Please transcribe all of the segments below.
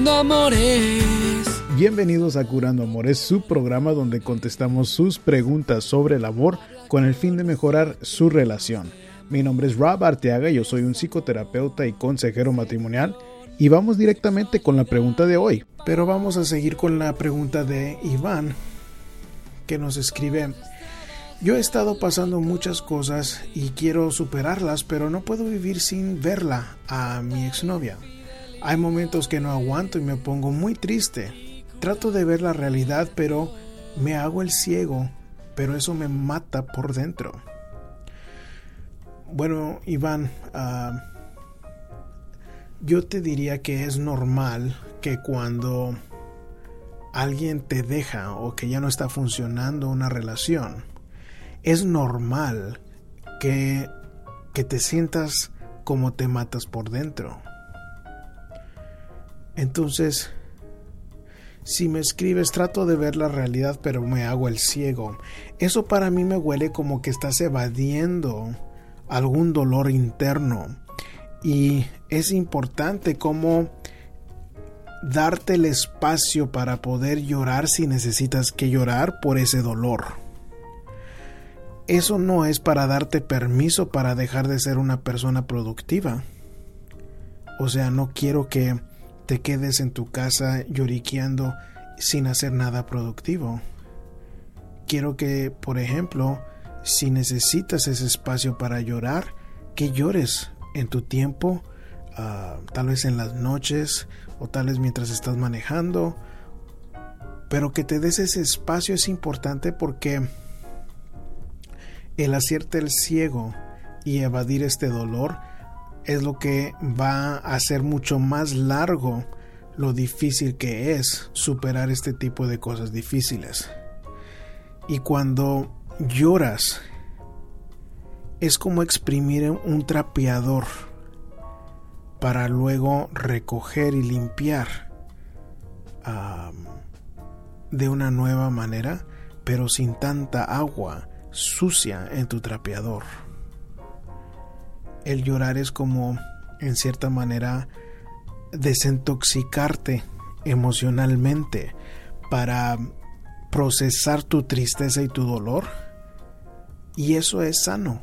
Curando Amores. Bienvenidos a Curando Amores, su programa donde contestamos sus preguntas sobre el amor con el fin de mejorar su relación. Mi nombre es Rob Arteaga, yo soy un psicoterapeuta y consejero matrimonial y vamos directamente con la pregunta de hoy. Pero vamos a seguir con la pregunta de Iván que nos escribe yo he estado pasando muchas cosas y quiero superarlas, pero no puedo vivir sin verla a mi exnovia. Hay momentos que no aguanto y me pongo muy triste. Trato de ver la realidad, pero me hago el ciego, pero eso me mata por dentro. Bueno, Iván, ah, yo te diría que es normal que cuando alguien te deja o que ya no está funcionando una relación, es normal que, que te sientas como te matas por dentro. Entonces, si me escribes, trato de ver la realidad, pero me hago el ciego. Eso para mí me huele como que estás evadiendo algún dolor interno. Y es importante como darte el espacio para poder llorar si necesitas que llorar por ese dolor eso no es para darte permiso para dejar de ser una persona productiva. O sea, no quiero que te quedes en tu casa lloriqueando sin hacer nada productivo. Quiero que, por ejemplo, si necesitas ese espacio para llorar, que llores en tu tiempo, ah, tal vez en las noches o tal vez mientras estás manejando, pero que te des ese espacio es importante porque el hacerte el ciego y evadir este dolor es lo que va a hacer mucho más largo lo difícil que es superar este tipo de cosas difíciles. Y cuando lloras, es como exprimir un trapeador para luego recoger y limpiar de una nueva manera, pero sin tanta agua sucia en tu trapeador. El llorar es como, en cierta manera, desintoxicarte emocionalmente para procesar tu tristeza y tu dolor. Y eso es sano.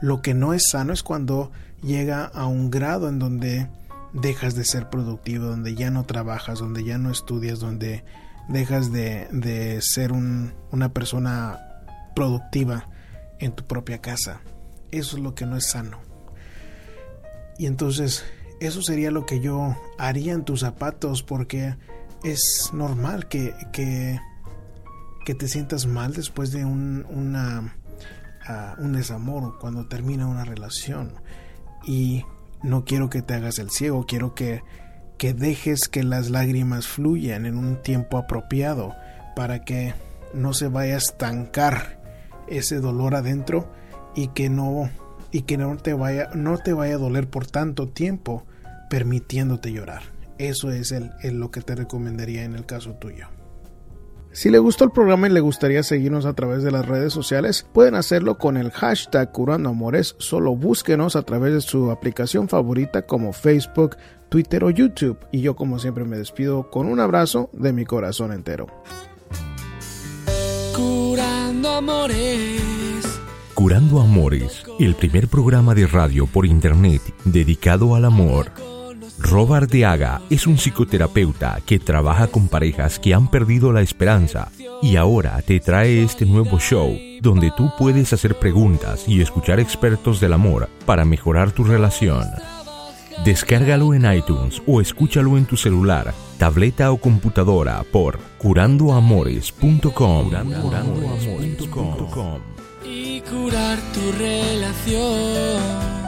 Lo que no es sano es cuando llega a un grado en donde dejas de ser productivo, donde ya no trabajas, donde ya no estudias, donde dejas de, ser una persona productiva en tu propia casa. Eso es lo que no es sano. Y entonces eso sería lo que yo haría en tus zapatos porque es normal que, que, te sientas mal después de un, una, ah, un desamor cuando termina una relación. Y no quiero que te hagas el ciego, quiero que, que dejes que las lágrimas fluyan en un tiempo apropiado para que no se vaya a estancar ese dolor adentro y que no y que no te vaya no te vaya a doler por tanto tiempo permitiéndote llorar. Eso es el, lo que te recomendaría en el caso tuyo. Si le gustó el programa y le gustaría seguirnos a través de las redes sociales, pueden hacerlo con el hashtag Curando Amores. Solo búsquenos a través de su aplicación favorita como Facebook, Twitter o YouTube. Y yo como siempre me despido con un abrazo de mi corazón entero. Curando Amores. Curando Amores, el primer programa de radio por internet dedicado al amor. Robert Deaga es un psicoterapeuta que trabaja con parejas que han perdido la esperanza y ahora te trae este nuevo show donde tú puedes hacer preguntas y escuchar expertos del amor para mejorar tu relación. Descárgalo en iTunes o escúchalo en tu celular, tableta o computadora por curandoamores.com. curar tu relación.